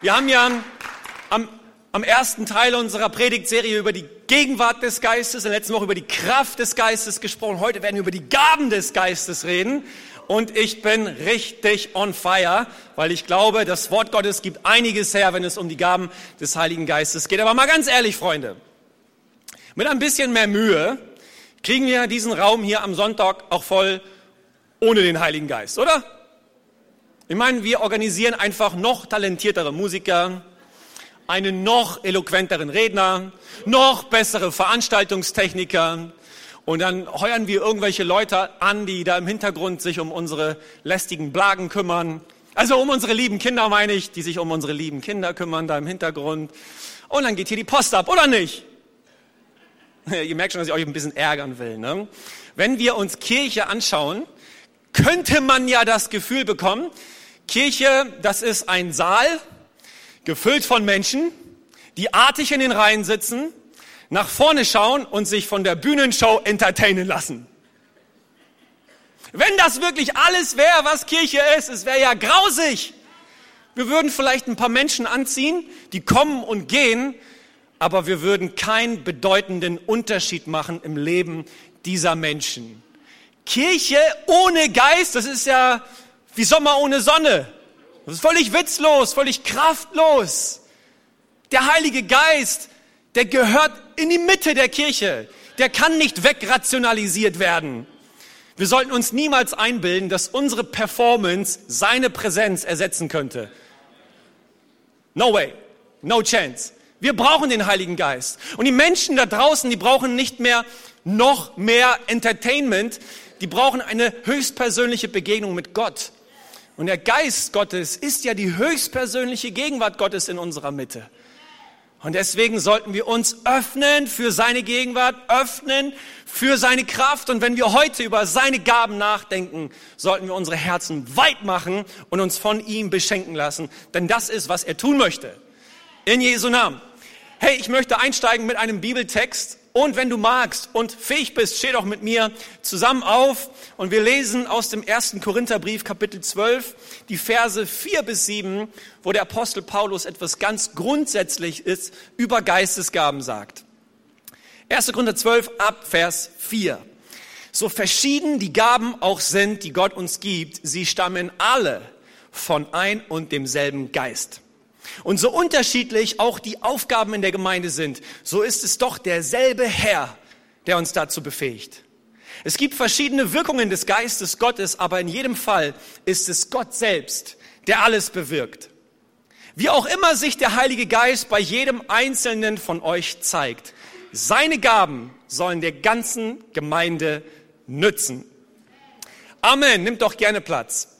Wir haben ja am, am ersten Teil unserer Predigtserie über die Gegenwart des Geistes, in der letzten Woche über die Kraft des Geistes gesprochen. Heute werden wir über die Gaben des Geistes reden. Und ich bin richtig on fire, weil ich glaube, das Wort Gottes gibt einiges her, wenn es um die Gaben des Heiligen Geistes geht. Aber mal ganz ehrlich, Freunde, mit ein bisschen mehr Mühe kriegen wir diesen Raum hier am Sonntag auch voll ohne den Heiligen Geist, oder? Ich meine, wir organisieren einfach noch talentiertere Musiker, einen noch eloquenteren Redner, noch bessere Veranstaltungstechniker. Und dann heuern wir irgendwelche Leute an, die da im Hintergrund sich um unsere lästigen Blagen kümmern. Also um unsere lieben Kinder meine ich, die sich um unsere lieben Kinder kümmern, da im Hintergrund. Und dann geht hier die Post ab, oder nicht? Ihr merkt schon, dass ich euch ein bisschen ärgern will. Ne? Wenn wir uns Kirche anschauen, könnte man ja das Gefühl bekommen, Kirche, das ist ein Saal, gefüllt von Menschen, die artig in den Reihen sitzen, nach vorne schauen und sich von der Bühnenshow entertainen lassen. Wenn das wirklich alles wäre, was Kirche ist, es wäre ja grausig. Wir würden vielleicht ein paar Menschen anziehen, die kommen und gehen, aber wir würden keinen bedeutenden Unterschied machen im Leben dieser Menschen. Kirche ohne Geist, das ist ja wie Sommer ohne Sonne. Das ist völlig witzlos, völlig kraftlos. Der Heilige Geist, der gehört in die Mitte der Kirche. Der kann nicht wegrationalisiert werden. Wir sollten uns niemals einbilden, dass unsere Performance seine Präsenz ersetzen könnte. No way. No chance. Wir brauchen den Heiligen Geist. Und die Menschen da draußen, die brauchen nicht mehr noch mehr Entertainment. Die brauchen eine höchstpersönliche Begegnung mit Gott. Und der Geist Gottes ist ja die höchstpersönliche Gegenwart Gottes in unserer Mitte. Und deswegen sollten wir uns öffnen für seine Gegenwart, öffnen für seine Kraft. Und wenn wir heute über seine Gaben nachdenken, sollten wir unsere Herzen weit machen und uns von ihm beschenken lassen. Denn das ist, was er tun möchte. In Jesu Namen. Hey, ich möchte einsteigen mit einem Bibeltext und wenn du magst und fähig bist, steh doch mit mir zusammen auf und wir lesen aus dem ersten Korintherbrief Kapitel 12 die Verse 4 bis 7, wo der Apostel Paulus etwas ganz Grundsätzliches über Geistesgaben sagt. 1. Korinther 12 ab Vers 4. So verschieden die Gaben auch sind, die Gott uns gibt, sie stammen alle von ein und demselben Geist. Und so unterschiedlich auch die Aufgaben in der Gemeinde sind, so ist es doch derselbe Herr, der uns dazu befähigt. Es gibt verschiedene Wirkungen des Geistes Gottes, aber in jedem Fall ist es Gott selbst, der alles bewirkt. Wie auch immer sich der Heilige Geist bei jedem Einzelnen von euch zeigt, seine Gaben sollen der ganzen Gemeinde nützen. Amen. Nimmt doch gerne Platz.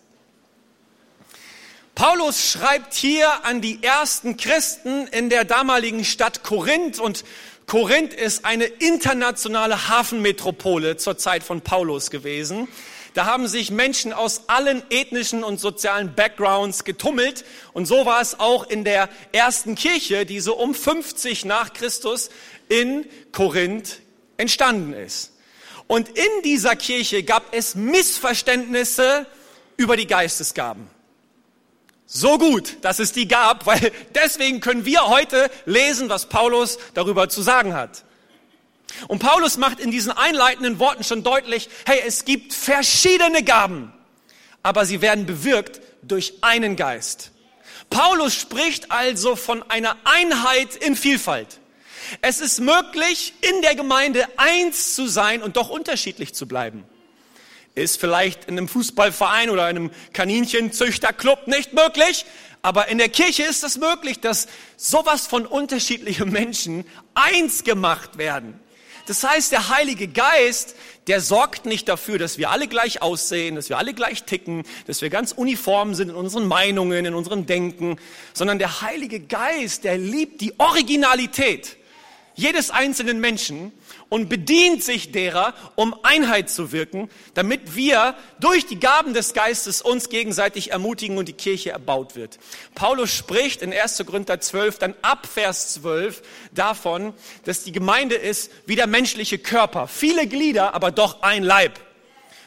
Paulus schreibt hier an die ersten Christen in der damaligen Stadt Korinth und Korinth ist eine internationale Hafenmetropole zur Zeit von Paulus gewesen. Da haben sich Menschen aus allen ethnischen und sozialen Backgrounds getummelt. Und so war es auch in der ersten Kirche, die so um 50 nach Christus in Korinth entstanden ist. Und in dieser Kirche gab es Missverständnisse über die Geistesgaben. So gut, dass es die gab, weil deswegen können wir heute lesen, was Paulus darüber zu sagen hat. Und Paulus macht in diesen einleitenden Worten schon deutlich, hey, es gibt verschiedene Gaben, aber sie werden bewirkt durch einen Geist. Paulus spricht also von einer Einheit in Vielfalt. Es ist möglich, in der Gemeinde eins zu sein und doch unterschiedlich zu bleiben. Ist vielleicht in einem Fußballverein oder einem Kaninchenzüchterclub nicht möglich, aber in der Kirche ist es möglich, dass sowas von unterschiedlichen Menschen eins gemacht werden. Das heißt, der Heilige Geist, der sorgt nicht dafür, dass wir alle gleich aussehen, dass wir alle gleich ticken, dass wir ganz uniform sind in unseren Meinungen, in unserem Denken, sondern der Heilige Geist, der liebt die Originalität jedes einzelnen Menschen und bedient sich derer, um Einheit zu wirken, damit wir durch die Gaben des Geistes uns gegenseitig ermutigen und die Kirche erbaut wird. Paulus spricht in 1. Korinther 12, dann ab Vers 12 davon, dass die Gemeinde ist wie der menschliche Körper. Viele Glieder, aber doch ein Leib.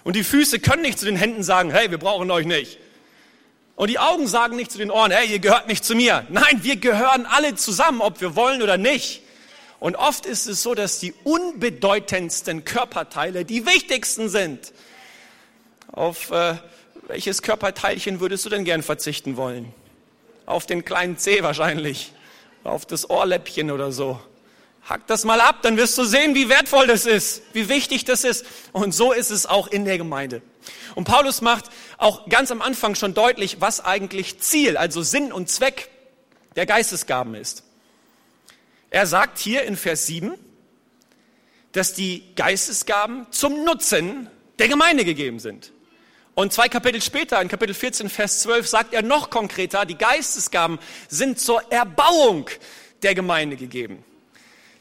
Und die Füße können nicht zu den Händen sagen, hey, wir brauchen euch nicht. Und die Augen sagen nicht zu den Ohren, hey, ihr gehört nicht zu mir. Nein, wir gehören alle zusammen, ob wir wollen oder nicht. Und oft ist es so, dass die unbedeutendsten Körperteile die wichtigsten sind. Auf äh, welches Körperteilchen würdest du denn gern verzichten wollen? Auf den kleinen Zeh wahrscheinlich. Auf das Ohrläppchen oder so. Hack das mal ab, dann wirst du sehen, wie wertvoll das ist, wie wichtig das ist. Und so ist es auch in der Gemeinde. Und Paulus macht auch ganz am Anfang schon deutlich, was eigentlich Ziel, also Sinn und Zweck der Geistesgaben ist. Er sagt hier in Vers 7, dass die Geistesgaben zum Nutzen der Gemeinde gegeben sind. Und zwei Kapitel später, in Kapitel 14, Vers 12, sagt er noch konkreter, die Geistesgaben sind zur Erbauung der Gemeinde gegeben.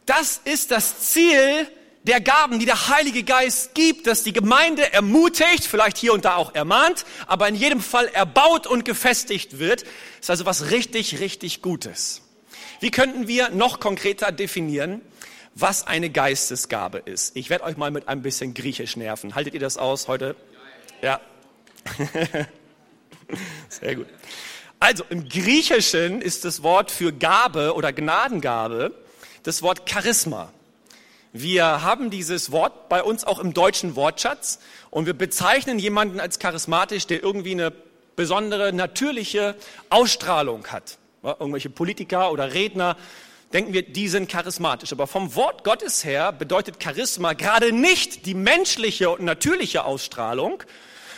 Das ist das Ziel der Gaben, die der Heilige Geist gibt, dass die Gemeinde ermutigt, vielleicht hier und da auch ermahnt, aber in jedem Fall erbaut und gefestigt wird. Das ist also was richtig, richtig Gutes. Wie könnten wir noch konkreter definieren, was eine Geistesgabe ist? Ich werde euch mal mit ein bisschen Griechisch nerven. Haltet ihr das aus heute? Ja. Sehr gut. Also im Griechischen ist das Wort für Gabe oder Gnadengabe das Wort Charisma. Wir haben dieses Wort bei uns auch im deutschen Wortschatz und wir bezeichnen jemanden als charismatisch, der irgendwie eine besondere, natürliche Ausstrahlung hat. Irgendwelche Politiker oder Redner, denken wir, die sind charismatisch. Aber vom Wort Gottes her bedeutet Charisma gerade nicht die menschliche und natürliche Ausstrahlung,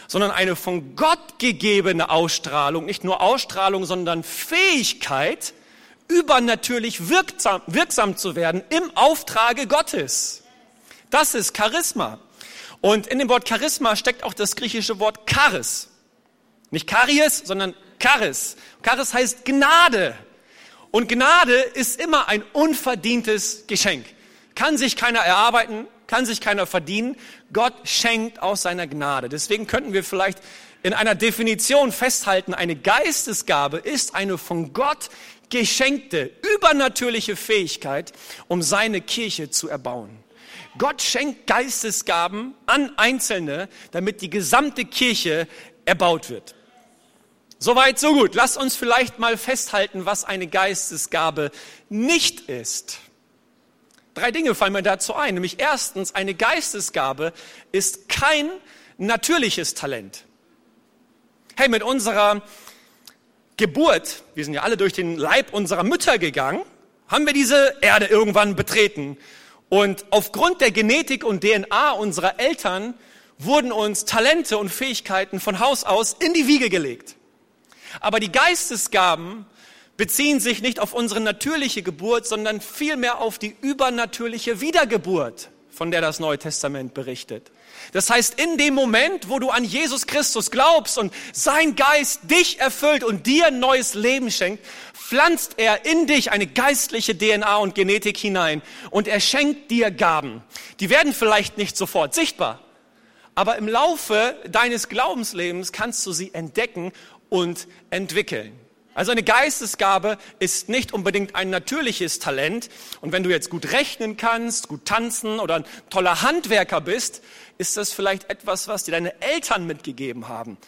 sondern eine von Gott gegebene Ausstrahlung, nicht nur Ausstrahlung, sondern Fähigkeit, übernatürlich wirksam, wirksam zu werden im Auftrage Gottes. Das ist Charisma. Und in dem Wort Charisma steckt auch das griechische Wort Charis. Nicht Charis, sondern Charis. Charis heißt Gnade. Und Gnade ist immer ein unverdientes Geschenk. Kann sich keiner erarbeiten, kann sich keiner verdienen. Gott schenkt aus seiner Gnade. Deswegen könnten wir vielleicht in einer Definition festhalten, eine Geistesgabe ist eine von Gott geschenkte, übernatürliche Fähigkeit, um seine Kirche zu erbauen. Gott schenkt Geistesgaben an Einzelne, damit die gesamte Kirche erbaut wird. Soweit, so gut. Lasst uns vielleicht mal festhalten, was eine Geistesgabe nicht ist. Drei Dinge fallen mir dazu ein. Nämlich erstens, eine Geistesgabe ist kein natürliches Talent. Hey, mit unserer Geburt, wir sind ja alle durch den Leib unserer Mütter gegangen, haben wir diese Erde irgendwann betreten. Und aufgrund der Genetik und DNA unserer Eltern wurden uns Talente und Fähigkeiten von Haus aus in die Wiege gelegt. Aber die Geistesgaben beziehen sich nicht auf unsere natürliche Geburt, sondern vielmehr auf die übernatürliche Wiedergeburt, von der das Neue Testament berichtet. Das heißt, in dem Moment, wo du an Jesus Christus glaubst und sein Geist dich erfüllt und dir ein neues Leben schenkt, pflanzt er in dich eine geistliche DNA und Genetik hinein und er schenkt dir Gaben. Die werden vielleicht nicht sofort sichtbar, aber im Laufe deines Glaubenslebens kannst du sie entdecken und entwickeln. Also eine Geistesgabe ist nicht unbedingt ein natürliches Talent. Und wenn du jetzt gut rechnen kannst, gut tanzen oder ein toller Handwerker bist, ist das vielleicht etwas, was dir deine Eltern mitgegeben haben.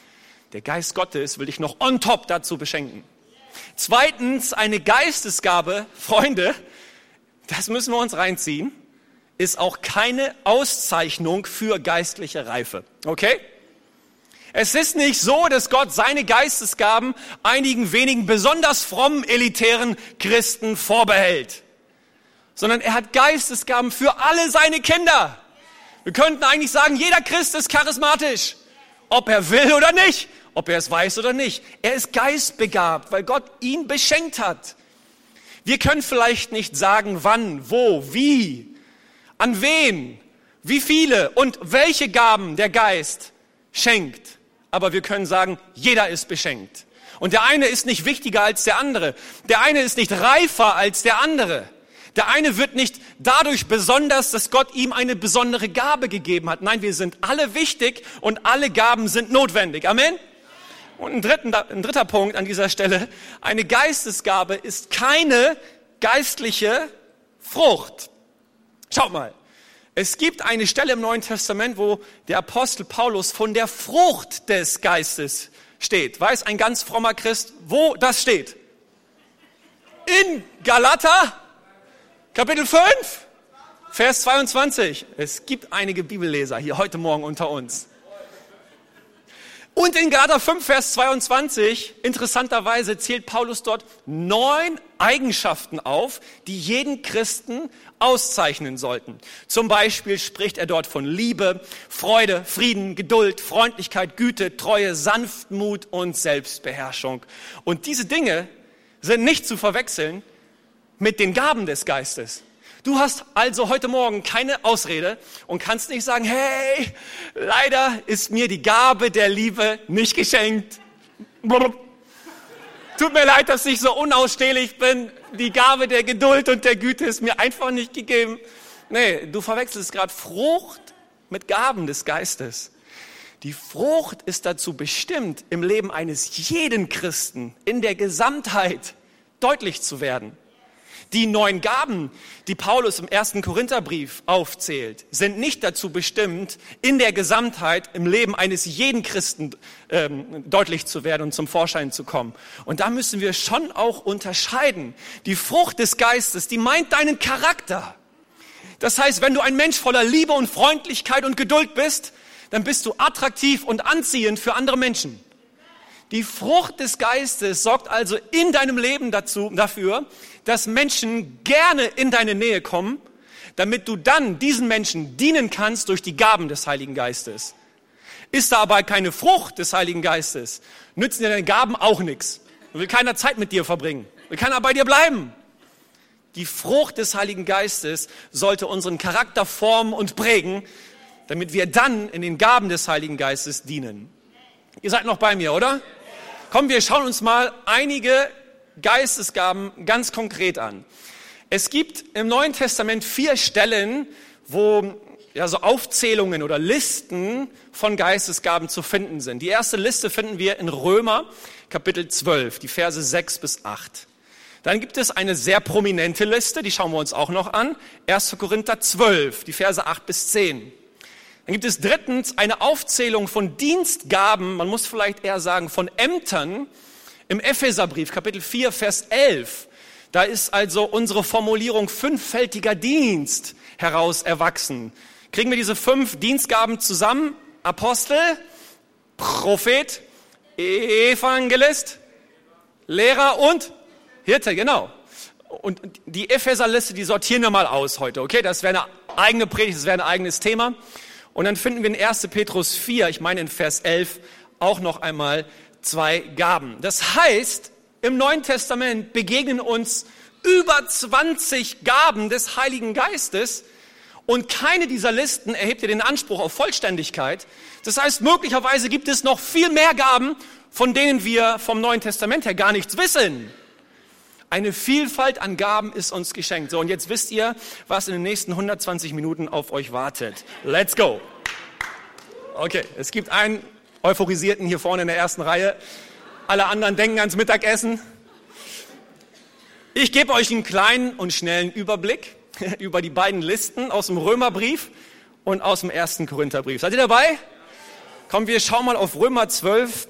Der Geist Gottes will dich noch on top dazu beschenken. Zweitens, eine Geistesgabe, Freunde, das müssen wir uns reinziehen, ist auch keine Auszeichnung für geistliche Reife. Okay? Es ist nicht so, dass Gott seine Geistesgaben einigen wenigen besonders frommen, elitären Christen vorbehält, sondern er hat Geistesgaben für alle seine Kinder. Wir könnten eigentlich sagen, jeder Christ ist charismatisch, ob er will oder nicht, ob er es weiß oder nicht. Er ist geistbegabt, weil Gott ihn beschenkt hat. Wir können vielleicht nicht sagen, wann, wo, wie, an wen, wie viele und welche Gaben der Geist schenkt. Aber wir können sagen, jeder ist beschenkt. Und der eine ist nicht wichtiger als der andere. Der eine ist nicht reifer als der andere. Der eine wird nicht dadurch besonders, dass Gott ihm eine besondere Gabe gegeben hat. Nein, wir sind alle wichtig und alle Gaben sind notwendig. Amen. Und ein, dritten, ein dritter Punkt an dieser Stelle. Eine Geistesgabe ist keine geistliche Frucht. Schaut mal. Es gibt eine Stelle im Neuen Testament, wo der Apostel Paulus von der Frucht des Geistes steht? Weiß ein ganz frommer Christ, wo das steht? In Galater, Kapitel 5, Vers 22. Es gibt einige Bibelleser hier heute Morgen unter uns. Und in Galater 5, Vers 22, interessanterweise zählt Paulus dort neun Eigenschaften auf, die jeden Christen auszeichnen sollten. Zum Beispiel spricht er dort von Liebe, Freude, Frieden, Geduld, Freundlichkeit, Güte, Treue, Sanftmut und Selbstbeherrschung. Und diese Dinge sind nicht zu verwechseln mit den Gaben des Geistes. Du hast also heute Morgen keine Ausrede und kannst nicht sagen, hey, leider ist mir die Gabe der Liebe nicht geschenkt. Tut mir leid, dass ich so unausstehlich bin. Die Gabe der Geduld und der Güte ist mir einfach nicht gegeben. Nee, du verwechselst gerade Frucht mit Gaben des Geistes. Die Frucht ist dazu bestimmt, im Leben eines jeden Christen in der Gesamtheit deutlich zu werden. Die neun Gaben, die Paulus im ersten Korintherbrief aufzählt, sind nicht dazu bestimmt, in der Gesamtheit im Leben eines jeden Christen ähm, deutlich zu werden und zum Vorschein zu kommen. Und da müssen wir schon auch unterscheiden. Die Frucht des Geistes, die meint deinen Charakter. Das heißt, wenn du ein Mensch voller Liebe und Freundlichkeit und Geduld bist, dann bist du attraktiv und anziehend für andere Menschen. Die Frucht des Geistes sorgt also in deinem Leben dazu, dafür, dass Menschen gerne in deine Nähe kommen, damit du dann diesen Menschen dienen kannst durch die Gaben des Heiligen Geistes. Ist da aber keine Frucht des Heiligen Geistes, nützen dir deine Gaben auch nichts. Will keiner Zeit mit dir verbringen. Will keiner bei dir bleiben. Die Frucht des Heiligen Geistes sollte unseren Charakter formen und prägen, damit wir dann in den Gaben des Heiligen Geistes dienen. Ihr seid noch bei mir, oder? Komm, wir schauen uns mal einige Geistesgaben ganz konkret an. Es gibt im Neuen Testament vier Stellen, wo ja, so Aufzählungen oder Listen von Geistesgaben zu finden sind. Die erste Liste finden wir in Römer Kapitel 12, die Verse 6 bis 8. Dann gibt es eine sehr prominente Liste, die schauen wir uns auch noch an. 1. Korinther 12, die Verse 8 bis 10. Dann gibt es drittens eine Aufzählung von Dienstgaben, man muss vielleicht eher sagen von Ämtern, im Epheserbrief, Kapitel 4, Vers 11, da ist also unsere Formulierung fünffältiger Dienst heraus erwachsen. Kriegen wir diese fünf Dienstgaben zusammen? Apostel, Prophet, Evangelist, Lehrer und Hirte, genau. Und die Epheserliste, die sortieren wir mal aus heute, okay? Das wäre eine eigene Predigt, das wäre ein eigenes Thema. Und dann finden wir in 1. Petrus 4, ich meine in Vers 11, auch noch einmal zwei Gaben. Das heißt, im Neuen Testament begegnen uns über 20 Gaben des Heiligen Geistes und keine dieser Listen erhebt dir den Anspruch auf Vollständigkeit. Das heißt, möglicherweise gibt es noch viel mehr Gaben, von denen wir vom Neuen Testament her gar nichts wissen. Eine Vielfalt an Gaben ist uns geschenkt. So, und jetzt wisst ihr, was in den nächsten 120 Minuten auf euch wartet. Let's go. Okay, es gibt einen Euphorisierten hier vorne in der ersten Reihe. Alle anderen denken ans Mittagessen. Ich gebe euch einen kleinen und schnellen Überblick über die beiden Listen aus dem Römerbrief und aus dem ersten Korintherbrief. Seid ihr dabei? Kommen wir schauen mal auf Römer 12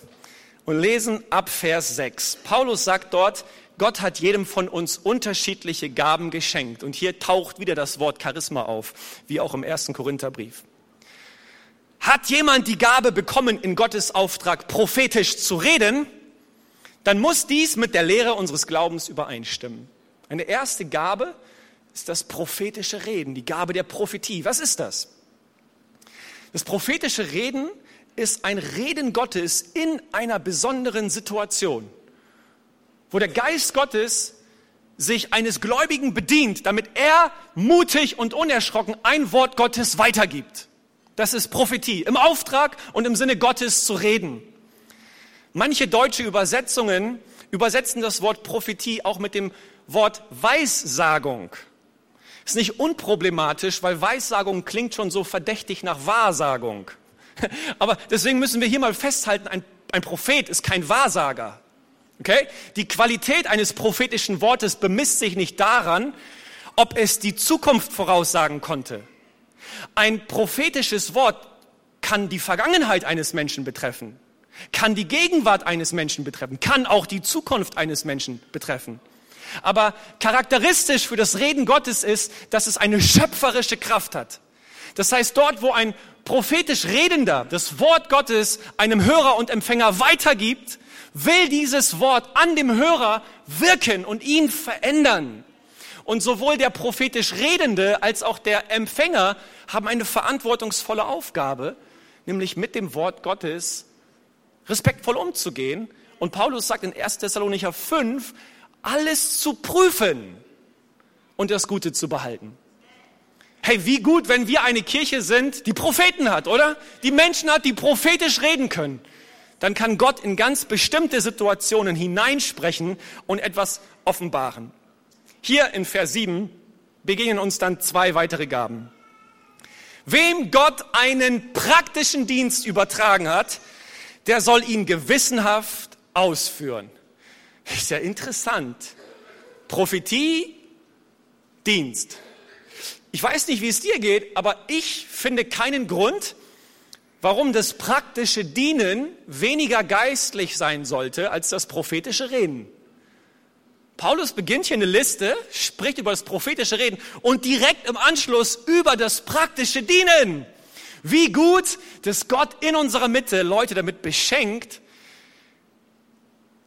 und lesen ab Vers 6. Paulus sagt dort, Gott hat jedem von uns unterschiedliche Gaben geschenkt. Und hier taucht wieder das Wort Charisma auf, wie auch im ersten Korintherbrief. Hat jemand die Gabe bekommen, in Gottes Auftrag prophetisch zu reden, dann muss dies mit der Lehre unseres Glaubens übereinstimmen. Eine erste Gabe ist das prophetische Reden, die Gabe der Prophetie. Was ist das? Das prophetische Reden ist ein Reden Gottes in einer besonderen Situation, wo der Geist Gottes sich eines Gläubigen bedient, damit er mutig und unerschrocken ein Wort Gottes weitergibt. Das ist Prophetie, im Auftrag und im Sinne Gottes zu reden. Manche deutsche Übersetzungen übersetzen das Wort Prophetie auch mit dem Wort Weissagung. Ist nicht unproblematisch, weil Weissagung klingt schon so verdächtig nach Wahrsagung. Aber deswegen müssen wir hier mal festhalten, ein, ein Prophet ist kein Wahrsager. Okay? Die Qualität eines prophetischen Wortes bemisst sich nicht daran, ob es die Zukunft voraussagen konnte ein prophetisches Wort kann die Vergangenheit eines Menschen betreffen. kann die Gegenwart eines Menschen betreffen, kann auch die Zukunft eines Menschen betreffen. Aber charakteristisch für das Reden Gottes ist, dass es eine schöpferische Kraft hat. Das heißt, dort, wo ein prophetisch Redender das Wort Gottes einem Hörer und Empfänger weitergibt, will dieses Wort an dem Hörer wirken und ihn verändern. Und sowohl der prophetisch Redende als auch der Empfänger haben eine verantwortungsvolle Aufgabe, nämlich mit dem Wort Gottes respektvoll umzugehen. Und Paulus sagt in 1. Thessalonicher 5, alles zu prüfen und das Gute zu behalten. Hey, wie gut, wenn wir eine Kirche sind, die Propheten hat, oder? Die Menschen hat, die prophetisch reden können. Dann kann Gott in ganz bestimmte Situationen hineinsprechen und etwas offenbaren. Hier in Vers 7 begegnen uns dann zwei weitere Gaben. Wem Gott einen praktischen Dienst übertragen hat, der soll ihn gewissenhaft ausführen. Ist ja interessant. Prophetie, Dienst. Ich weiß nicht, wie es dir geht, aber ich finde keinen Grund, warum das praktische Dienen weniger geistlich sein sollte als das prophetische Reden. Paulus beginnt hier eine Liste, spricht über das prophetische Reden und direkt im Anschluss über das praktische Dienen. Wie gut, dass Gott in unserer Mitte Leute damit beschenkt,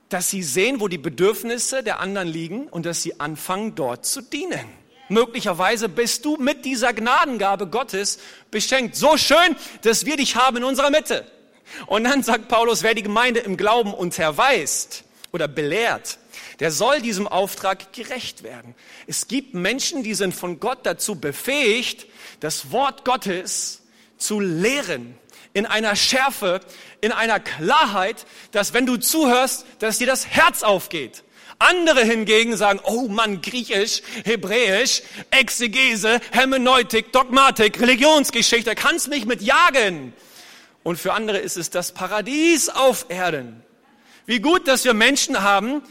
dass sie sehen, wo die Bedürfnisse der anderen liegen und dass sie anfangen, dort zu dienen. Möglicherweise bist du mit dieser Gnadengabe Gottes beschenkt. So schön, dass wir dich haben in unserer Mitte. Und dann sagt Paulus, wer die Gemeinde im Glauben unterweist oder belehrt, der soll diesem Auftrag gerecht werden. Es gibt Menschen, die sind von Gott dazu befähigt, das Wort Gottes zu lehren in einer Schärfe, in einer Klarheit, dass wenn du zuhörst, dass dir das Herz aufgeht. Andere hingegen sagen, oh Mann, Griechisch, Hebräisch, Exegese, Hermeneutik, Dogmatik, Religionsgeschichte, kannst mich mit jagen. Und für andere ist es das Paradies auf Erden. Wie gut, dass wir Menschen haben,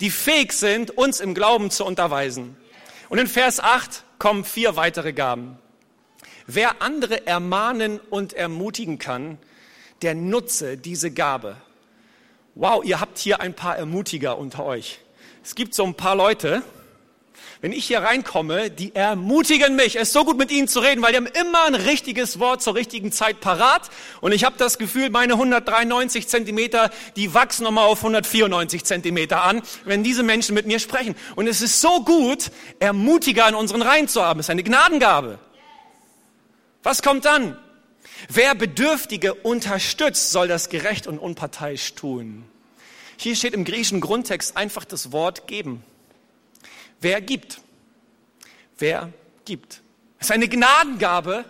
die fähig sind, uns im Glauben zu unterweisen. Und in Vers 8 kommen vier weitere Gaben. Wer andere ermahnen und ermutigen kann, der nutze diese Gabe. Wow, ihr habt hier ein paar Ermutiger unter euch. Es gibt so ein paar Leute, wenn ich hier reinkomme, die ermutigen mich. Es ist so gut mit ihnen zu reden, weil die haben immer ein richtiges Wort zur richtigen Zeit parat. Und ich habe das Gefühl, meine 193 Zentimeter, die wachsen nochmal auf 194 Zentimeter an, wenn diese Menschen mit mir sprechen. Und es ist so gut, Ermutiger in unseren Reihen zu haben. Es ist eine Gnadengabe. Was kommt dann? Wer Bedürftige unterstützt, soll das gerecht und unparteiisch tun. Hier steht im griechischen Grundtext einfach das Wort geben. Wer gibt? Wer gibt? Es ist eine Gnadengabe,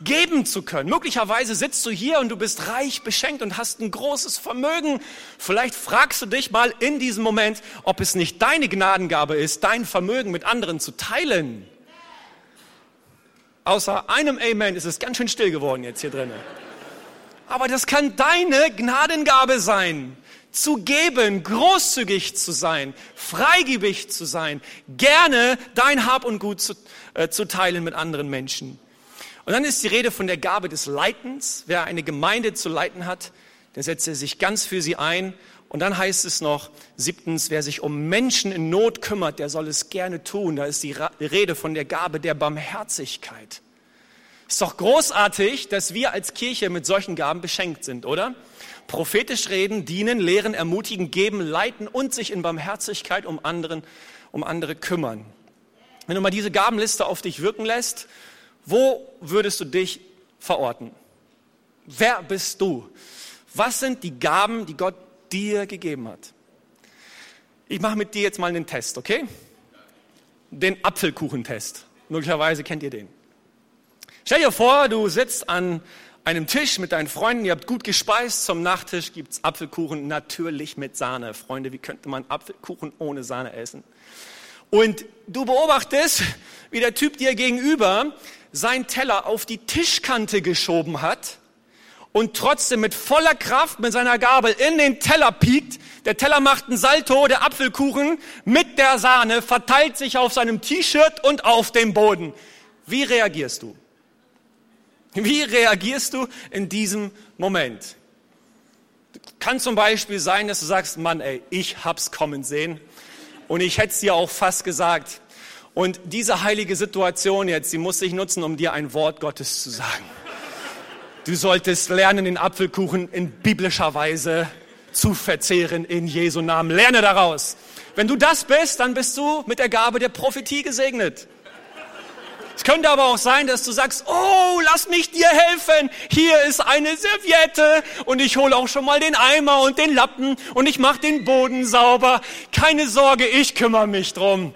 geben zu können. Möglicherweise sitzt du hier und du bist reich beschenkt und hast ein großes Vermögen. Vielleicht fragst du dich mal in diesem Moment, ob es nicht deine Gnadengabe ist, dein Vermögen mit anderen zu teilen. Außer einem Amen ist es ganz schön still geworden jetzt hier drinnen. Aber das kann deine Gnadengabe sein zu geben, großzügig zu sein, freigebig zu sein, gerne dein Hab und Gut zu, äh, zu teilen mit anderen Menschen. Und dann ist die Rede von der Gabe des Leitens. Wer eine Gemeinde zu leiten hat, der setzt sich ganz für sie ein. Und dann heißt es noch, siebtens, wer sich um Menschen in Not kümmert, der soll es gerne tun. Da ist die Rede von der Gabe der Barmherzigkeit. Ist doch großartig, dass wir als Kirche mit solchen Gaben beschenkt sind, oder? Prophetisch reden, dienen, lehren, ermutigen, geben, leiten und sich in Barmherzigkeit um, anderen, um andere kümmern. Wenn du mal diese Gabenliste auf dich wirken lässt, wo würdest du dich verorten? Wer bist du? Was sind die Gaben, die Gott dir gegeben hat? Ich mache mit dir jetzt mal einen Test, okay? Den Apfelkuchentest. Möglicherweise kennt ihr den. Stell dir vor, du sitzt an einem Tisch mit deinen Freunden, ihr habt gut gespeist, zum Nachtisch gibt's Apfelkuchen, natürlich mit Sahne. Freunde, wie könnte man Apfelkuchen ohne Sahne essen? Und du beobachtest, wie der Typ dir gegenüber sein Teller auf die Tischkante geschoben hat und trotzdem mit voller Kraft mit seiner Gabel in den Teller piekt. Der Teller macht einen Salto, der Apfelkuchen mit der Sahne verteilt sich auf seinem T-Shirt und auf dem Boden. Wie reagierst du? Wie reagierst du in diesem Moment? Kann zum Beispiel sein, dass du sagst, Mann, ey, ich hab's kommen sehen. Und ich hätte es dir auch fast gesagt. Und diese heilige Situation jetzt, die muss ich nutzen, um dir ein Wort Gottes zu sagen. Du solltest lernen, den Apfelkuchen in biblischer Weise zu verzehren in Jesu Namen. Lerne daraus. Wenn du das bist, dann bist du mit der Gabe der Prophetie gesegnet. Es könnte aber auch sein, dass du sagst, oh, lass mich dir helfen. Hier ist eine Serviette und ich hole auch schon mal den Eimer und den Lappen und ich mache den Boden sauber. Keine Sorge, ich kümmere mich drum.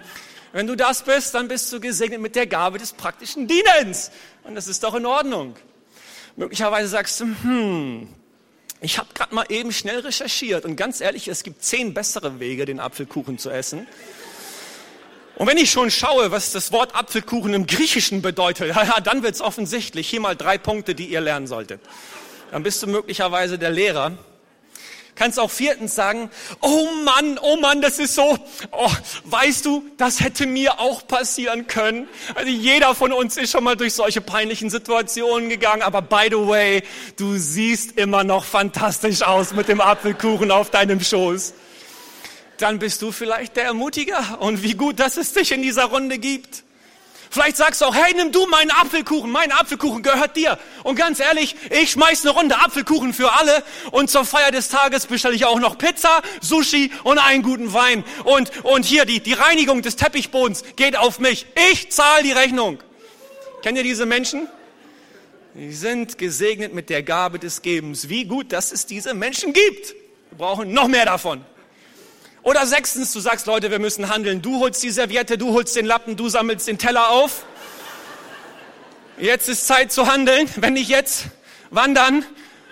Wenn du das bist, dann bist du gesegnet mit der Gabe des praktischen Dienens. Und das ist doch in Ordnung. Möglicherweise sagst du, hm, ich habe gerade mal eben schnell recherchiert und ganz ehrlich, es gibt zehn bessere Wege, den Apfelkuchen zu essen. Und wenn ich schon schaue, was das Wort Apfelkuchen im Griechischen bedeutet, ja, dann wird's offensichtlich. Hier mal drei Punkte, die ihr lernen solltet. Dann bist du möglicherweise der Lehrer. Kannst auch viertens sagen, oh Mann, oh Mann, das ist so, oh, weißt du, das hätte mir auch passieren können. Also jeder von uns ist schon mal durch solche peinlichen Situationen gegangen, aber by the way, du siehst immer noch fantastisch aus mit dem Apfelkuchen auf deinem Schoß dann bist du vielleicht der Ermutiger. Und wie gut, dass es dich in dieser Runde gibt. Vielleicht sagst du auch, hey, nimm du meinen Apfelkuchen, mein Apfelkuchen gehört dir. Und ganz ehrlich, ich schmeiß eine Runde Apfelkuchen für alle und zur Feier des Tages bestelle ich auch noch Pizza, Sushi und einen guten Wein. Und, und hier, die, die Reinigung des Teppichbodens geht auf mich. Ich zahle die Rechnung. Kennt ihr diese Menschen? Die sind gesegnet mit der Gabe des Gebens. Wie gut, dass es diese Menschen gibt. Wir brauchen noch mehr davon. Oder sechstens, du sagst, Leute, wir müssen handeln. Du holst die Serviette, du holst den Lappen, du sammelst den Teller auf. Jetzt ist Zeit zu handeln. Wenn nicht jetzt, wann dann?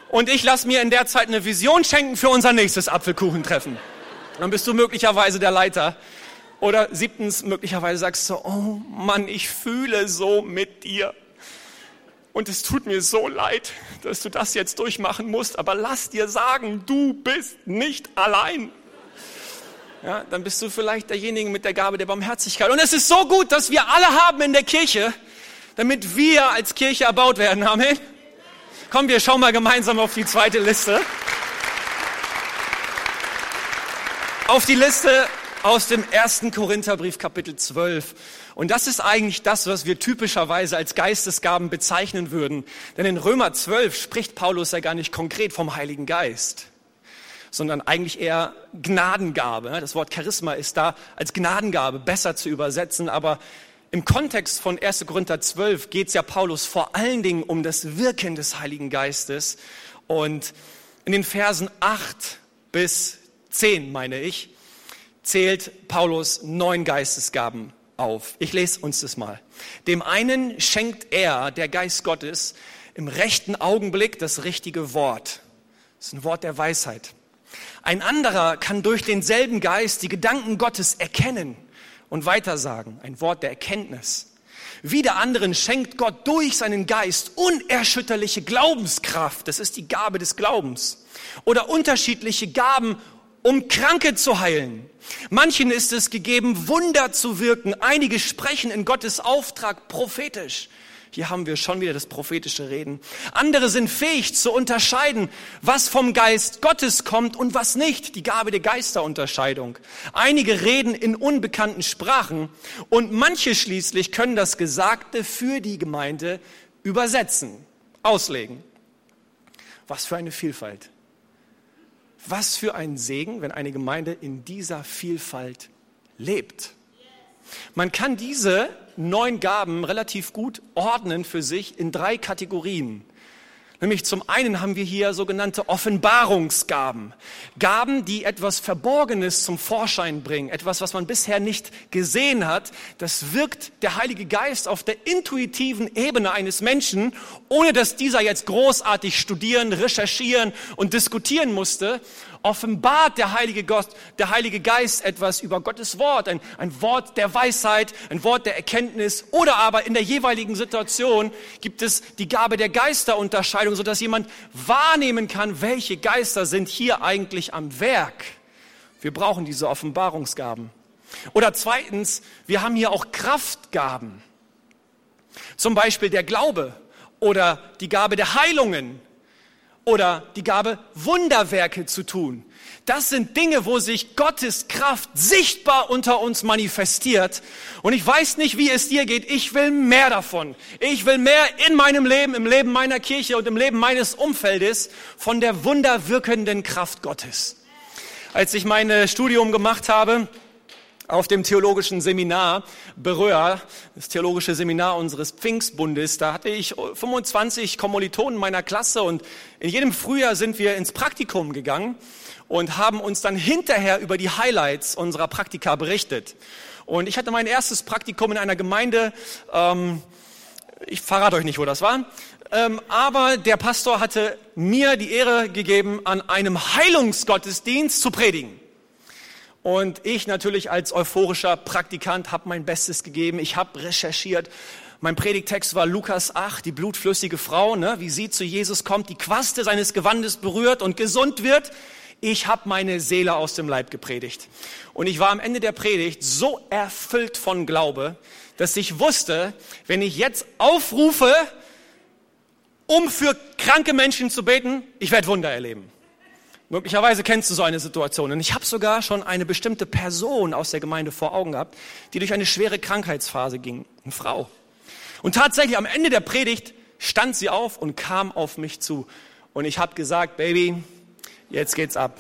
Und ich lass mir in der Zeit eine Vision schenken für unser nächstes Apfelkuchentreffen. Dann bist du möglicherweise der Leiter. Oder siebtens, möglicherweise sagst du, oh Mann, ich fühle so mit dir. Und es tut mir so leid, dass du das jetzt durchmachen musst, aber lass dir sagen, du bist nicht allein ja, dann bist du vielleicht derjenige mit der Gabe der Barmherzigkeit. Und es ist so gut, dass wir alle haben in der Kirche, damit wir als Kirche erbaut werden. Amen. Komm, wir schauen mal gemeinsam auf die zweite Liste. Auf die Liste aus dem ersten Korintherbrief Kapitel 12. Und das ist eigentlich das, was wir typischerweise als Geistesgaben bezeichnen würden. Denn in Römer 12 spricht Paulus ja gar nicht konkret vom Heiligen Geist sondern eigentlich eher Gnadengabe. Das Wort Charisma ist da als Gnadengabe besser zu übersetzen, aber im Kontext von 1. Korinther 12 geht es ja Paulus vor allen Dingen um das Wirken des Heiligen Geistes. Und in den Versen 8 bis 10, meine ich, zählt Paulus neun Geistesgaben auf. Ich lese uns das mal. Dem einen schenkt er, der Geist Gottes, im rechten Augenblick das richtige Wort. Das ist ein Wort der Weisheit. Ein anderer kann durch denselben Geist die Gedanken Gottes erkennen und weitersagen. Ein Wort der Erkenntnis. Wieder anderen schenkt Gott durch seinen Geist unerschütterliche Glaubenskraft. Das ist die Gabe des Glaubens. Oder unterschiedliche Gaben, um Kranke zu heilen. Manchen ist es gegeben, Wunder zu wirken. Einige sprechen in Gottes Auftrag prophetisch. Hier haben wir schon wieder das prophetische Reden. Andere sind fähig zu unterscheiden, was vom Geist Gottes kommt und was nicht. Die Gabe der Geisterunterscheidung. Einige reden in unbekannten Sprachen und manche schließlich können das Gesagte für die Gemeinde übersetzen, auslegen. Was für eine Vielfalt. Was für ein Segen, wenn eine Gemeinde in dieser Vielfalt lebt. Man kann diese neun Gaben relativ gut ordnen für sich in drei Kategorien. Nämlich zum einen haben wir hier sogenannte Offenbarungsgaben. Gaben, die etwas Verborgenes zum Vorschein bringen. Etwas, was man bisher nicht gesehen hat. Das wirkt der Heilige Geist auf der intuitiven Ebene eines Menschen, ohne dass dieser jetzt großartig studieren, recherchieren und diskutieren musste offenbart der Heilige, Gott, der Heilige Geist etwas über Gottes Wort, ein, ein Wort der Weisheit, ein Wort der Erkenntnis oder aber in der jeweiligen Situation gibt es die Gabe der Geisterunterscheidung, sodass jemand wahrnehmen kann, welche Geister sind hier eigentlich am Werk. Wir brauchen diese Offenbarungsgaben. Oder zweitens, wir haben hier auch Kraftgaben. Zum Beispiel der Glaube oder die Gabe der Heilungen oder die Gabe, Wunderwerke zu tun. Das sind Dinge, wo sich Gottes Kraft sichtbar unter uns manifestiert. Und ich weiß nicht, wie es dir geht. Ich will mehr davon. Ich will mehr in meinem Leben, im Leben meiner Kirche und im Leben meines Umfeldes von der wunderwirkenden Kraft Gottes. Als ich mein Studium gemacht habe, auf dem theologischen Seminar Beröa, das theologische Seminar unseres Pfingstbundes. Da hatte ich 25 Kommilitonen meiner Klasse und in jedem Frühjahr sind wir ins Praktikum gegangen und haben uns dann hinterher über die Highlights unserer Praktika berichtet. Und ich hatte mein erstes Praktikum in einer Gemeinde, ähm, ich verrate euch nicht, wo das war, ähm, aber der Pastor hatte mir die Ehre gegeben, an einem Heilungsgottesdienst zu predigen. Und ich natürlich als euphorischer Praktikant habe mein Bestes gegeben. Ich habe recherchiert. Mein Predigtext war Lukas 8, die blutflüssige Frau, ne, wie sie zu Jesus kommt, die Quaste seines Gewandes berührt und gesund wird. Ich habe meine Seele aus dem Leib gepredigt. Und ich war am Ende der Predigt so erfüllt von Glaube, dass ich wusste, wenn ich jetzt aufrufe, um für kranke Menschen zu beten, ich werde Wunder erleben. Möglicherweise kennst du so eine Situation. Und ich habe sogar schon eine bestimmte Person aus der Gemeinde vor Augen gehabt, die durch eine schwere Krankheitsphase ging. Eine Frau. Und tatsächlich am Ende der Predigt stand sie auf und kam auf mich zu. Und ich habe gesagt, Baby, jetzt geht's ab.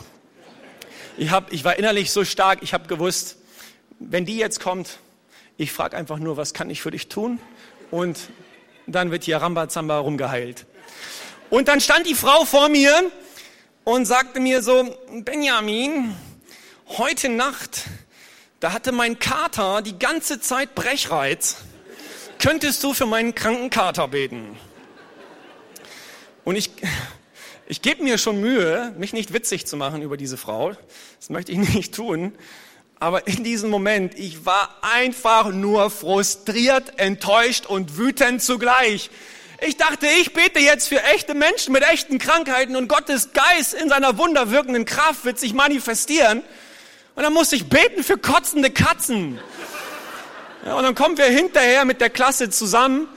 Ich, hab, ich war innerlich so stark, ich habe gewusst, wenn die jetzt kommt, ich frage einfach nur, was kann ich für dich tun? Und dann wird hier Rambazamba rumgeheilt. Und dann stand die Frau vor mir und sagte mir so, Benjamin, heute Nacht, da hatte mein Kater die ganze Zeit Brechreiz. Könntest du für meinen kranken Kater beten? Und ich, ich gebe mir schon Mühe, mich nicht witzig zu machen über diese Frau. Das möchte ich nicht tun. Aber in diesem Moment, ich war einfach nur frustriert, enttäuscht und wütend zugleich. Ich dachte, ich bete jetzt für echte Menschen mit echten Krankheiten und Gottes Geist in seiner wunderwirkenden Kraft wird sich manifestieren. Und dann musste ich beten für kotzende Katzen. Ja, und dann kommen wir hinterher mit der Klasse zusammen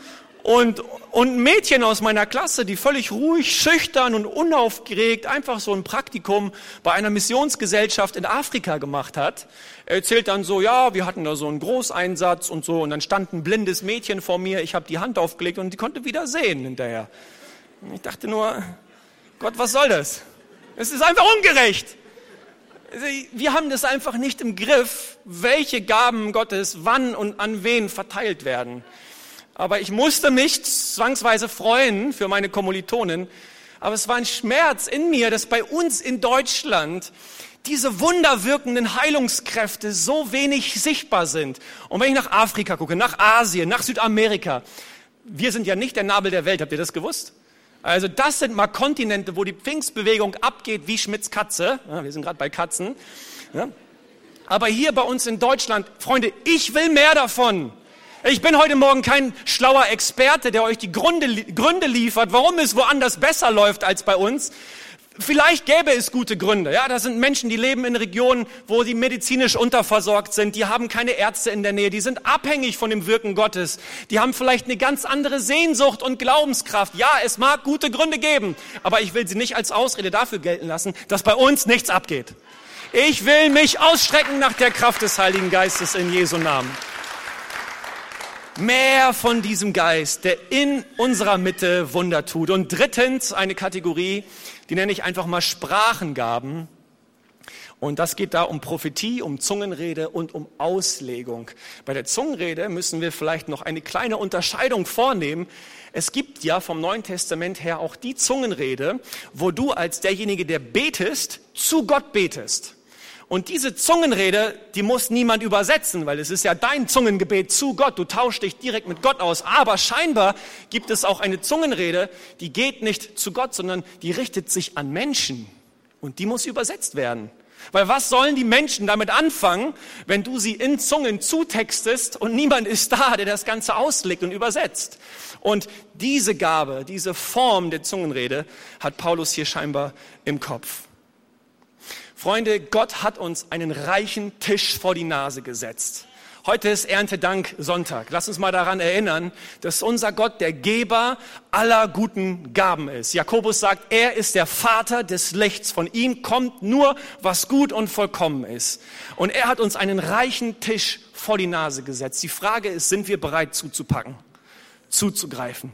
und, und ein Mädchen aus meiner Klasse, die völlig ruhig, schüchtern und unaufgeregt einfach so ein Praktikum bei einer Missionsgesellschaft in Afrika gemacht hat, erzählt dann so, ja, wir hatten da so einen Großeinsatz und so und dann stand ein blindes Mädchen vor mir, ich habe die Hand aufgelegt und die konnte wieder sehen hinterher. Und ich dachte nur, Gott, was soll das? Es ist einfach ungerecht. Wir haben das einfach nicht im Griff, welche Gaben Gottes wann und an wen verteilt werden. Aber ich musste mich zwangsweise freuen für meine Kommilitonen. Aber es war ein Schmerz in mir, dass bei uns in Deutschland diese wunderwirkenden Heilungskräfte so wenig sichtbar sind. Und wenn ich nach Afrika gucke, nach Asien, nach Südamerika, wir sind ja nicht der Nabel der Welt, habt ihr das gewusst? Also das sind mal Kontinente, wo die Pfingstbewegung abgeht wie Schmitz Katze. Ja, wir sind gerade bei Katzen. Ja. Aber hier bei uns in Deutschland, Freunde, ich will mehr davon. Ich bin heute Morgen kein schlauer Experte, der euch die Gründe, Gründe liefert, warum es woanders besser läuft als bei uns. Vielleicht gäbe es gute Gründe. Ja, das sind Menschen, die leben in Regionen, wo sie medizinisch unterversorgt sind. Die haben keine Ärzte in der Nähe. Die sind abhängig von dem Wirken Gottes. Die haben vielleicht eine ganz andere Sehnsucht und Glaubenskraft. Ja, es mag gute Gründe geben, aber ich will sie nicht als Ausrede dafür gelten lassen, dass bei uns nichts abgeht. Ich will mich ausstrecken nach der Kraft des Heiligen Geistes in Jesu Namen. Mehr von diesem Geist, der in unserer Mitte Wunder tut. Und drittens eine Kategorie, die nenne ich einfach mal Sprachengaben. Und das geht da um Prophetie, um Zungenrede und um Auslegung. Bei der Zungenrede müssen wir vielleicht noch eine kleine Unterscheidung vornehmen. Es gibt ja vom Neuen Testament her auch die Zungenrede, wo du als derjenige, der betest, zu Gott betest. Und diese Zungenrede, die muss niemand übersetzen, weil es ist ja dein Zungengebet zu Gott. Du tauschst dich direkt mit Gott aus. Aber scheinbar gibt es auch eine Zungenrede, die geht nicht zu Gott, sondern die richtet sich an Menschen. Und die muss übersetzt werden. Weil was sollen die Menschen damit anfangen, wenn du sie in Zungen zutextest und niemand ist da, der das Ganze auslegt und übersetzt? Und diese Gabe, diese Form der Zungenrede hat Paulus hier scheinbar im Kopf. Freunde, Gott hat uns einen reichen Tisch vor die Nase gesetzt. Heute ist Erntedank Sonntag. Lass uns mal daran erinnern, dass unser Gott der Geber aller guten Gaben ist. Jakobus sagt, er ist der Vater des Lichts. Von ihm kommt nur, was gut und vollkommen ist. Und er hat uns einen reichen Tisch vor die Nase gesetzt. Die Frage ist, sind wir bereit zuzupacken, zuzugreifen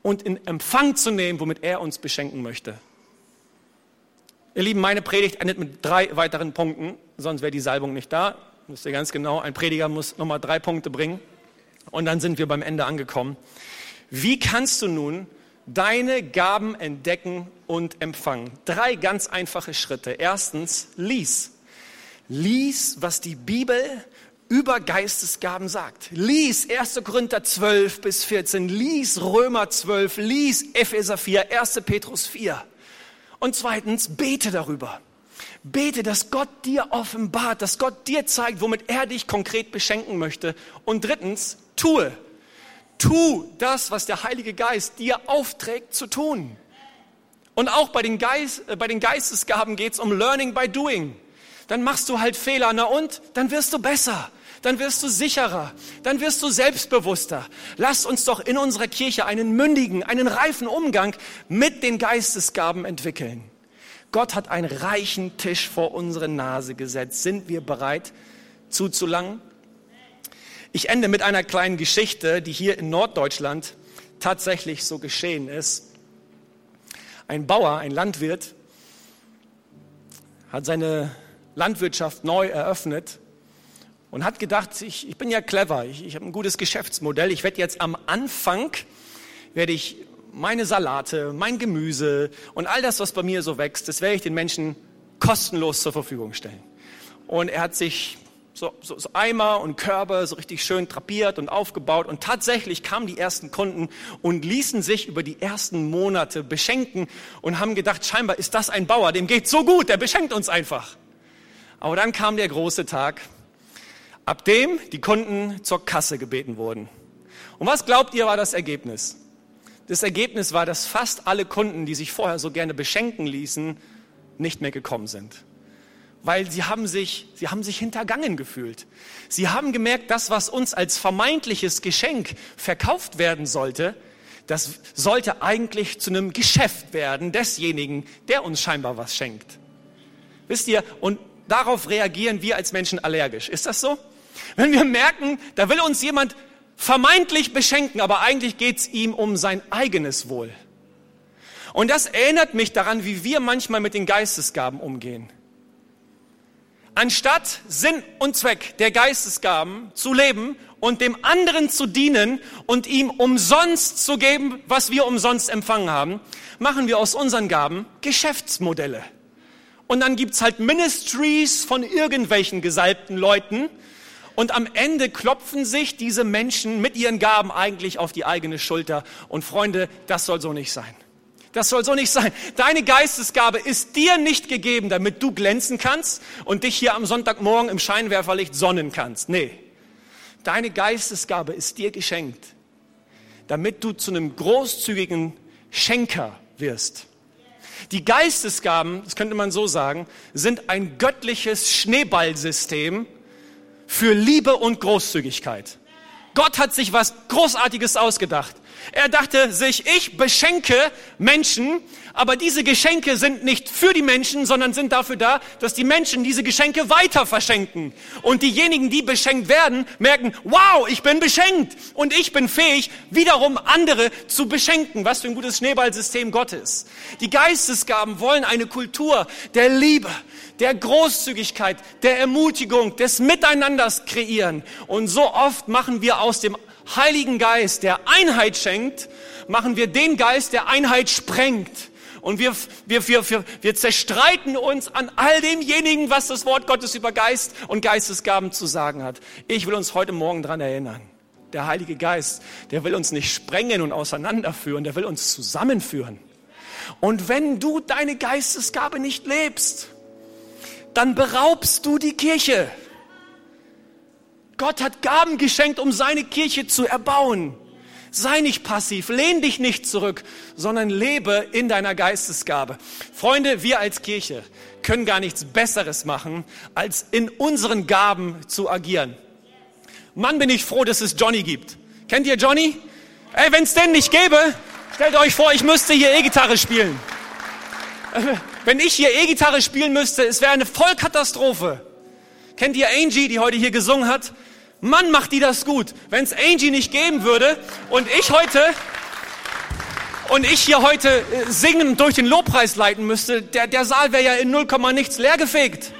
und in Empfang zu nehmen, womit er uns beschenken möchte? Ihr Lieben, meine Predigt endet mit drei weiteren Punkten, sonst wäre die Salbung nicht da. Wisst ihr ganz genau, ein Prediger muss nochmal drei Punkte bringen und dann sind wir beim Ende angekommen. Wie kannst du nun deine Gaben entdecken und empfangen? Drei ganz einfache Schritte. Erstens, lies. Lies, was die Bibel über Geistesgaben sagt. Lies 1. Korinther 12 bis 14, lies Römer 12, lies Epheser 4, 1. Petrus 4. Und zweitens, bete darüber. Bete, dass Gott dir offenbart, dass Gott dir zeigt, womit er dich konkret beschenken möchte. Und drittens, tue. Tu das, was der Heilige Geist dir aufträgt zu tun. Und auch bei den, Geist, äh, bei den Geistesgaben geht es um Learning by Doing. Dann machst du halt Fehler, na und? Dann wirst du besser dann wirst du sicherer, dann wirst du selbstbewusster. Lass uns doch in unserer Kirche einen mündigen, einen reifen Umgang mit den Geistesgaben entwickeln. Gott hat einen reichen Tisch vor unsere Nase gesetzt. Sind wir bereit zuzulangen? Ich ende mit einer kleinen Geschichte, die hier in Norddeutschland tatsächlich so geschehen ist. Ein Bauer, ein Landwirt, hat seine Landwirtschaft neu eröffnet und hat gedacht, ich, ich bin ja clever, ich, ich habe ein gutes Geschäftsmodell, ich werde jetzt am Anfang, werde ich meine Salate, mein Gemüse und all das, was bei mir so wächst, das werde ich den Menschen kostenlos zur Verfügung stellen. Und er hat sich so, so, so Eimer und Körbe so richtig schön trapiert und aufgebaut und tatsächlich kamen die ersten Kunden und ließen sich über die ersten Monate beschenken und haben gedacht, scheinbar ist das ein Bauer, dem geht so gut, der beschenkt uns einfach. Aber dann kam der große Tag, ab dem die Kunden zur Kasse gebeten wurden. Und was glaubt ihr war das Ergebnis? Das Ergebnis war, dass fast alle Kunden, die sich vorher so gerne beschenken ließen, nicht mehr gekommen sind. Weil sie haben sich, sie haben sich hintergangen gefühlt. Sie haben gemerkt, das, was uns als vermeintliches Geschenk verkauft werden sollte, das sollte eigentlich zu einem Geschäft werden desjenigen, der uns scheinbar was schenkt. Wisst ihr, und darauf reagieren wir als Menschen allergisch. Ist das so? Wenn wir merken, da will uns jemand vermeintlich beschenken, aber eigentlich geht es ihm um sein eigenes Wohl. Und das erinnert mich daran, wie wir manchmal mit den Geistesgaben umgehen. Anstatt Sinn und Zweck der Geistesgaben zu leben und dem anderen zu dienen und ihm umsonst zu geben, was wir umsonst empfangen haben, machen wir aus unseren Gaben Geschäftsmodelle. Und dann gibt's halt Ministries von irgendwelchen gesalbten Leuten, und am Ende klopfen sich diese Menschen mit ihren Gaben eigentlich auf die eigene Schulter. Und Freunde, das soll so nicht sein. Das soll so nicht sein. Deine Geistesgabe ist dir nicht gegeben, damit du glänzen kannst und dich hier am Sonntagmorgen im Scheinwerferlicht sonnen kannst. Nee. Deine Geistesgabe ist dir geschenkt, damit du zu einem großzügigen Schenker wirst. Die Geistesgaben, das könnte man so sagen, sind ein göttliches Schneeballsystem, für Liebe und Großzügigkeit. Gott hat sich was Großartiges ausgedacht. Er dachte sich, ich beschenke Menschen, aber diese Geschenke sind nicht für die Menschen, sondern sind dafür da, dass die Menschen diese Geschenke weiter verschenken. Und diejenigen, die beschenkt werden, merken, wow, ich bin beschenkt und ich bin fähig, wiederum andere zu beschenken. Was für ein gutes Schneeballsystem Gottes. Die Geistesgaben wollen eine Kultur der Liebe, der Großzügigkeit, der Ermutigung, des Miteinanders kreieren. Und so oft machen wir aus dem Heiligen Geist, der Einheit schenkt, machen wir den Geist, der Einheit sprengt. Und wir, wir, wir, wir, wir zerstreiten uns an all demjenigen, was das Wort Gottes über Geist und Geistesgaben zu sagen hat. Ich will uns heute Morgen dran erinnern. Der Heilige Geist, der will uns nicht sprengen und auseinanderführen, der will uns zusammenführen. Und wenn du deine Geistesgabe nicht lebst, dann beraubst du die Kirche. Gott hat Gaben geschenkt, um seine Kirche zu erbauen. Sei nicht passiv, lehn dich nicht zurück, sondern lebe in deiner Geistesgabe. Freunde, wir als Kirche können gar nichts Besseres machen, als in unseren Gaben zu agieren. Mann, bin ich froh, dass es Johnny gibt. Kennt ihr Johnny? Ey, wenn es den nicht gäbe, stellt euch vor, ich müsste hier E-Gitarre spielen. Wenn ich hier E-Gitarre spielen müsste, es wäre eine Vollkatastrophe. Kennt ihr Angie, die heute hier gesungen hat? Mann, macht die das gut. Wenn es Angie nicht geben würde und ich heute und ich hier heute äh, singen durch den Lobpreis leiten müsste, der, der Saal wäre ja in 0, nichts leergefegt.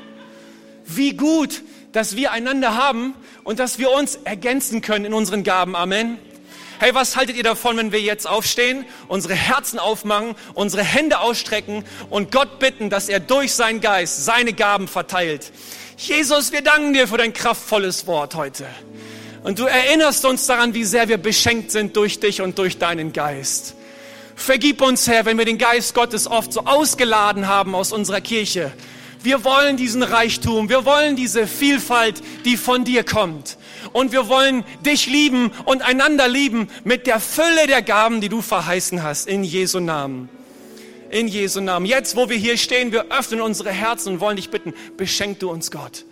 Wie gut, dass wir einander haben und dass wir uns ergänzen können in unseren Gaben. Amen. Hey, was haltet ihr davon, wenn wir jetzt aufstehen, unsere Herzen aufmachen, unsere Hände ausstrecken und Gott bitten, dass er durch seinen Geist seine Gaben verteilt? Jesus, wir danken dir für dein kraftvolles Wort heute. Und du erinnerst uns daran, wie sehr wir beschenkt sind durch dich und durch deinen Geist. Vergib uns, Herr, wenn wir den Geist Gottes oft so ausgeladen haben aus unserer Kirche. Wir wollen diesen Reichtum, wir wollen diese Vielfalt, die von dir kommt. Und wir wollen dich lieben und einander lieben mit der Fülle der Gaben, die du verheißen hast, in Jesu Namen. In Jesu Namen. Jetzt, wo wir hier stehen, wir öffnen unsere Herzen und wollen dich bitten, beschenk du uns Gott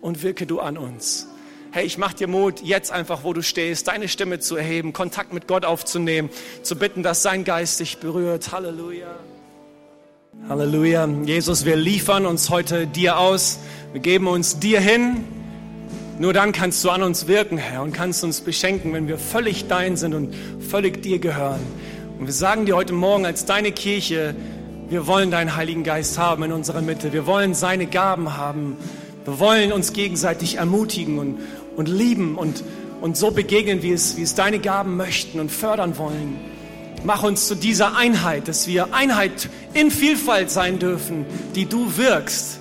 und wirke du an uns hey, ich mach dir Mut, jetzt einfach, wo du stehst, deine Stimme zu erheben, Kontakt mit Gott aufzunehmen, zu bitten, dass sein Geist dich berührt. Halleluja. Halleluja. Jesus, wir liefern uns heute dir aus. Wir geben uns dir hin. Nur dann kannst du an uns wirken, Herr, und kannst uns beschenken, wenn wir völlig dein sind und völlig dir gehören. Und wir sagen dir heute Morgen als deine Kirche, wir wollen deinen Heiligen Geist haben in unserer Mitte. Wir wollen seine Gaben haben. Wir wollen uns gegenseitig ermutigen und, und lieben und, und so begegnen, wie es, wie es deine Gaben möchten und fördern wollen. Mach uns zu dieser Einheit, dass wir Einheit in Vielfalt sein dürfen, die du wirkst.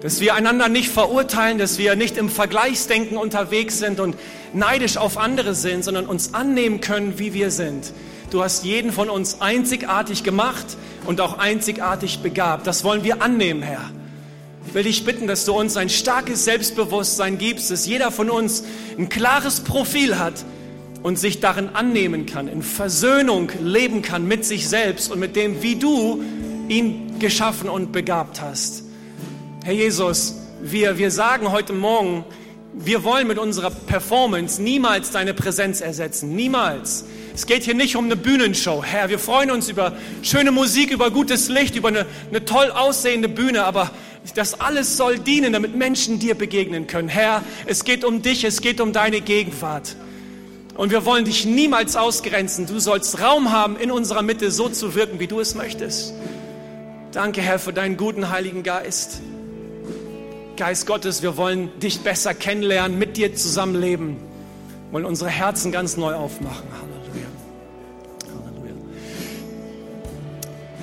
Dass wir einander nicht verurteilen, dass wir nicht im Vergleichsdenken unterwegs sind und neidisch auf andere sind, sondern uns annehmen können, wie wir sind. Du hast jeden von uns einzigartig gemacht und auch einzigartig begabt. Das wollen wir annehmen, Herr. Ich will dich bitten, dass du uns ein starkes Selbstbewusstsein gibst, dass jeder von uns ein klares Profil hat und sich darin annehmen kann, in Versöhnung leben kann mit sich selbst und mit dem, wie du ihn geschaffen und begabt hast. Herr Jesus, wir, wir sagen heute Morgen, wir wollen mit unserer Performance niemals deine Präsenz ersetzen. Niemals. Es geht hier nicht um eine Bühnenshow. Herr, wir freuen uns über schöne Musik, über gutes Licht, über eine, eine toll aussehende Bühne, aber das alles soll dienen, damit Menschen dir begegnen können. Herr, es geht um dich, es geht um deine Gegenwart. Und wir wollen dich niemals ausgrenzen. Du sollst Raum haben, in unserer Mitte so zu wirken, wie du es möchtest. Danke, Herr, für deinen guten Heiligen Geist. Geist Gottes, wir wollen dich besser kennenlernen, mit dir zusammenleben, wollen unsere Herzen ganz neu aufmachen. Halleluja. Halleluja.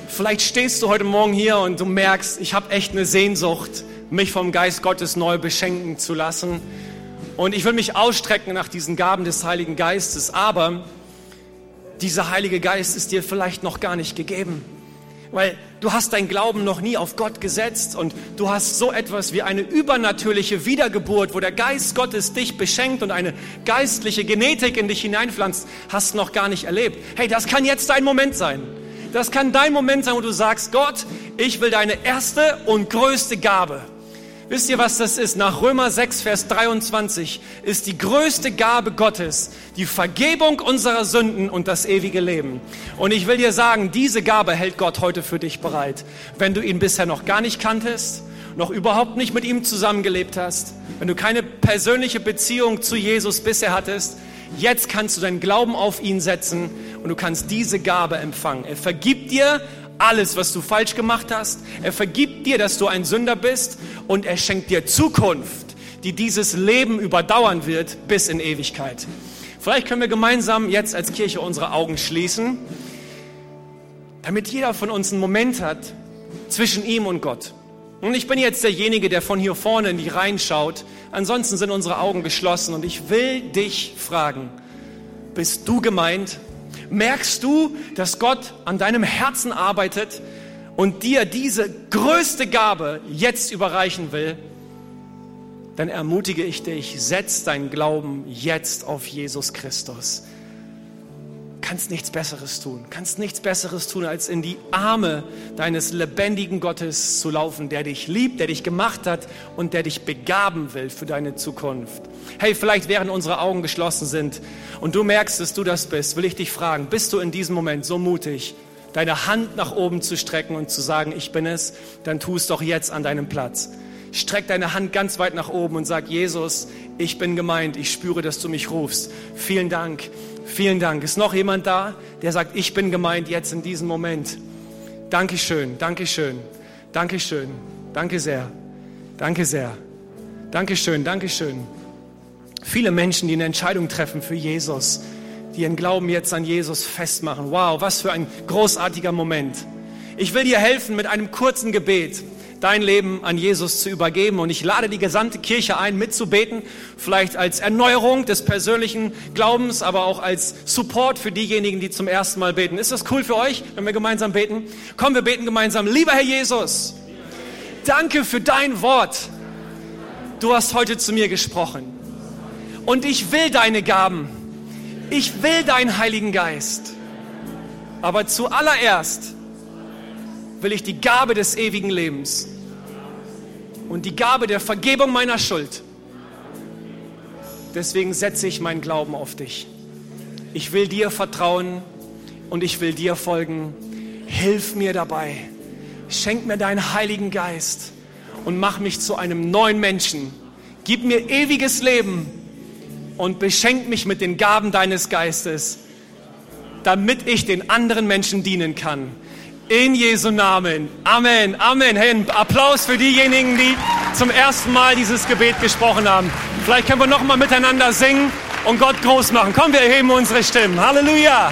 Vielleicht stehst du heute Morgen hier und du merkst, ich habe echt eine Sehnsucht, mich vom Geist Gottes neu beschenken zu lassen. Und ich will mich ausstrecken nach diesen Gaben des Heiligen Geistes, aber dieser Heilige Geist ist dir vielleicht noch gar nicht gegeben weil du hast dein Glauben noch nie auf Gott gesetzt und du hast so etwas wie eine übernatürliche Wiedergeburt, wo der Geist Gottes dich beschenkt und eine geistliche Genetik in dich hineinpflanzt, hast noch gar nicht erlebt. Hey, das kann jetzt dein Moment sein. Das kann dein Moment sein, wo du sagst, Gott, ich will deine erste und größte Gabe Wisst ihr, was das ist? Nach Römer 6, Vers 23 ist die größte Gabe Gottes die Vergebung unserer Sünden und das ewige Leben. Und ich will dir sagen, diese Gabe hält Gott heute für dich bereit. Wenn du ihn bisher noch gar nicht kanntest, noch überhaupt nicht mit ihm zusammengelebt hast, wenn du keine persönliche Beziehung zu Jesus bisher hattest, jetzt kannst du deinen Glauben auf ihn setzen und du kannst diese Gabe empfangen. Er vergibt dir alles, was du falsch gemacht hast. Er vergibt dir, dass du ein Sünder bist und er schenkt dir Zukunft, die dieses Leben überdauern wird bis in Ewigkeit. Vielleicht können wir gemeinsam jetzt als Kirche unsere Augen schließen, damit jeder von uns einen Moment hat zwischen ihm und Gott. Und ich bin jetzt derjenige, der von hier vorne in die Reihen schaut. Ansonsten sind unsere Augen geschlossen und ich will dich fragen, bist du gemeint? Merkst du, dass Gott an deinem Herzen arbeitet und dir diese größte Gabe jetzt überreichen will? Dann ermutige ich dich, setz deinen Glauben jetzt auf Jesus Christus. Kannst nichts Besseres tun. Kannst nichts Besseres tun, als in die Arme deines lebendigen Gottes zu laufen, der dich liebt, der dich gemacht hat und der dich begaben will für deine Zukunft. Hey, vielleicht während unsere Augen geschlossen sind und du merkst, dass du das bist, will ich dich fragen, bist du in diesem Moment so mutig, deine Hand nach oben zu strecken und zu sagen, ich bin es, dann tu es doch jetzt an deinem Platz. Streck deine Hand ganz weit nach oben und sag, Jesus, ich bin gemeint, ich spüre, dass du mich rufst. Vielen Dank, vielen Dank. Ist noch jemand da, der sagt, ich bin gemeint jetzt in diesem Moment? Dankeschön, Dankeschön, Dankeschön, danke sehr, danke sehr, Dankeschön, Dankeschön. Viele Menschen, die eine Entscheidung treffen für Jesus, die ihren Glauben jetzt an Jesus festmachen. Wow, was für ein großartiger Moment. Ich will dir helfen mit einem kurzen Gebet dein Leben an Jesus zu übergeben. Und ich lade die gesamte Kirche ein, mitzubeten, vielleicht als Erneuerung des persönlichen Glaubens, aber auch als Support für diejenigen, die zum ersten Mal beten. Ist das cool für euch, wenn wir gemeinsam beten? Komm, wir beten gemeinsam. Lieber Herr Jesus, danke für dein Wort. Du hast heute zu mir gesprochen. Und ich will deine Gaben. Ich will deinen Heiligen Geist. Aber zuallererst will ich die Gabe des ewigen Lebens und die Gabe der Vergebung meiner Schuld. Deswegen setze ich meinen Glauben auf dich. Ich will dir vertrauen und ich will dir folgen. Hilf mir dabei. Schenk mir deinen Heiligen Geist und mach mich zu einem neuen Menschen. Gib mir ewiges Leben und beschenk mich mit den Gaben deines Geistes, damit ich den anderen Menschen dienen kann. In Jesu Namen. Amen. Amen. Hey, Applaus für diejenigen, die zum ersten Mal dieses Gebet gesprochen haben. Vielleicht können wir noch mal miteinander singen und Gott groß machen. Komm, wir erheben unsere Stimmen. Halleluja.